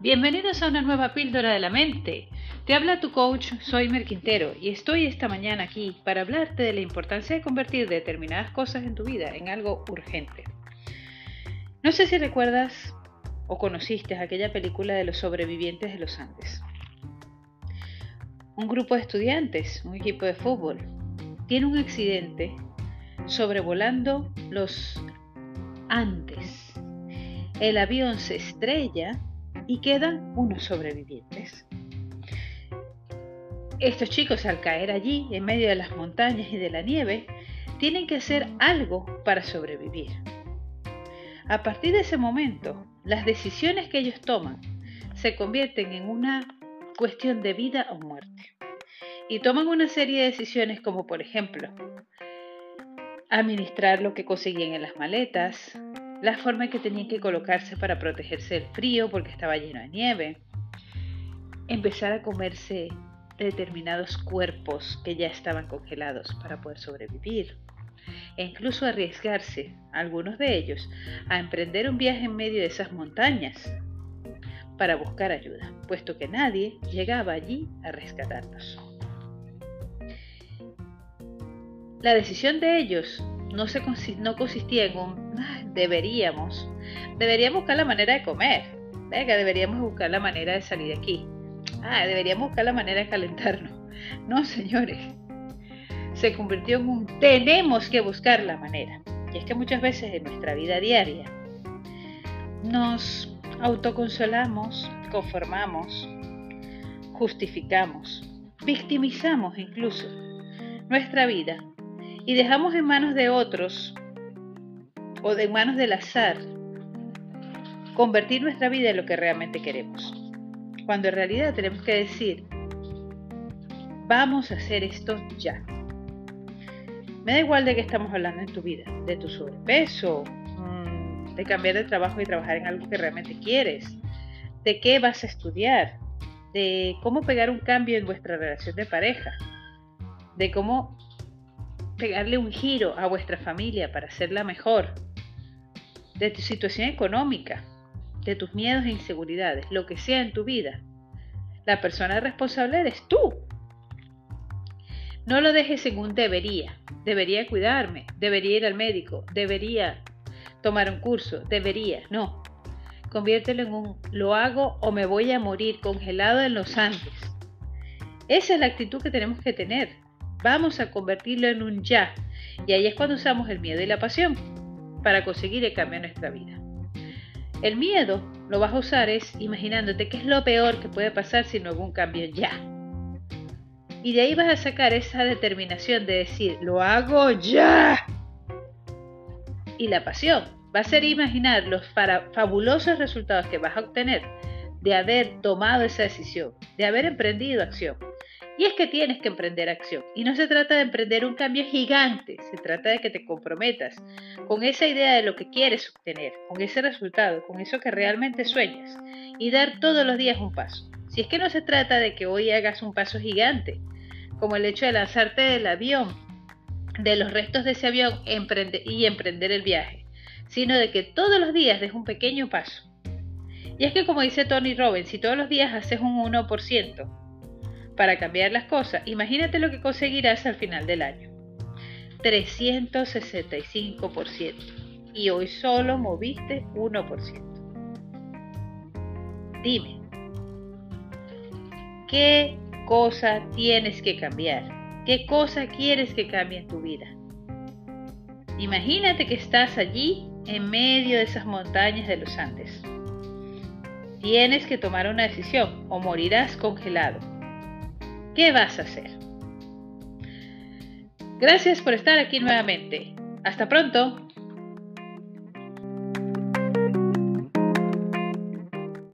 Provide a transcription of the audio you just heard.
Bienvenidos a una nueva píldora de la mente. Te habla tu coach, soy Merquintero, y estoy esta mañana aquí para hablarte de la importancia de convertir determinadas cosas en tu vida en algo urgente. No sé si recuerdas o conociste aquella película de los sobrevivientes de los Andes. Un grupo de estudiantes, un equipo de fútbol, tiene un accidente sobrevolando los Andes. El avión se estrella y quedan unos sobrevivientes. Estos chicos al caer allí, en medio de las montañas y de la nieve, tienen que hacer algo para sobrevivir. A partir de ese momento, las decisiones que ellos toman se convierten en una cuestión de vida o muerte. Y toman una serie de decisiones como por ejemplo, administrar lo que conseguían en las maletas, la forma en que tenían que colocarse para protegerse del frío porque estaba lleno de nieve, empezar a comerse determinados cuerpos que ya estaban congelados para poder sobrevivir, e incluso arriesgarse, algunos de ellos, a emprender un viaje en medio de esas montañas para buscar ayuda, puesto que nadie llegaba allí a rescatarlos. La decisión de ellos no, se, no consistía en un deberíamos, deberíamos buscar la manera de comer, venga, deberíamos buscar la manera de salir de aquí, ah, deberíamos buscar la manera de calentarnos. No, señores, se convirtió en un tenemos que buscar la manera. Y es que muchas veces en nuestra vida diaria nos autoconsolamos, conformamos, justificamos, victimizamos incluso nuestra vida y dejamos en manos de otros o de manos del azar convertir nuestra vida en lo que realmente queremos. Cuando en realidad tenemos que decir, vamos a hacer esto ya. Me da igual de qué estamos hablando en tu vida, de tu sobrepeso, mm, de cambiar de trabajo y trabajar en algo que realmente quieres, de qué vas a estudiar, de cómo pegar un cambio en vuestra relación de pareja, de cómo pegarle un giro a vuestra familia para hacerla mejor, de tu situación económica, de tus miedos e inseguridades, lo que sea en tu vida. La persona responsable eres tú. No lo dejes en un debería. Debería cuidarme, debería ir al médico, debería tomar un curso, debería. No. Conviértelo en un lo hago o me voy a morir congelado en los Andes. Esa es la actitud que tenemos que tener. Vamos a convertirlo en un ya. Y ahí es cuando usamos el miedo y la pasión para conseguir el cambio en nuestra vida. El miedo lo vas a usar es imaginándote qué es lo peor que puede pasar si no hubo un cambio ya. Y de ahí vas a sacar esa determinación de decir, lo hago ya. Y la pasión va a ser imaginar los fabulosos resultados que vas a obtener de haber tomado esa decisión, de haber emprendido acción. Y es que tienes que emprender acción. Y no se trata de emprender un cambio gigante, se trata de que te comprometas con esa idea de lo que quieres obtener, con ese resultado, con eso que realmente sueñas, y dar todos los días un paso. Si es que no se trata de que hoy hagas un paso gigante, como el hecho de lanzarte del avión, de los restos de ese avión y emprender el viaje, sino de que todos los días des un pequeño paso. Y es que como dice Tony Robbins, si todos los días haces un 1%, para cambiar las cosas, imagínate lo que conseguirás al final del año. 365%. Y hoy solo moviste 1%. Dime, ¿qué cosa tienes que cambiar? ¿Qué cosa quieres que cambie en tu vida? Imagínate que estás allí en medio de esas montañas de los Andes. Tienes que tomar una decisión o morirás congelado. ¿Qué vas a hacer? Gracias por estar aquí nuevamente. Hasta pronto.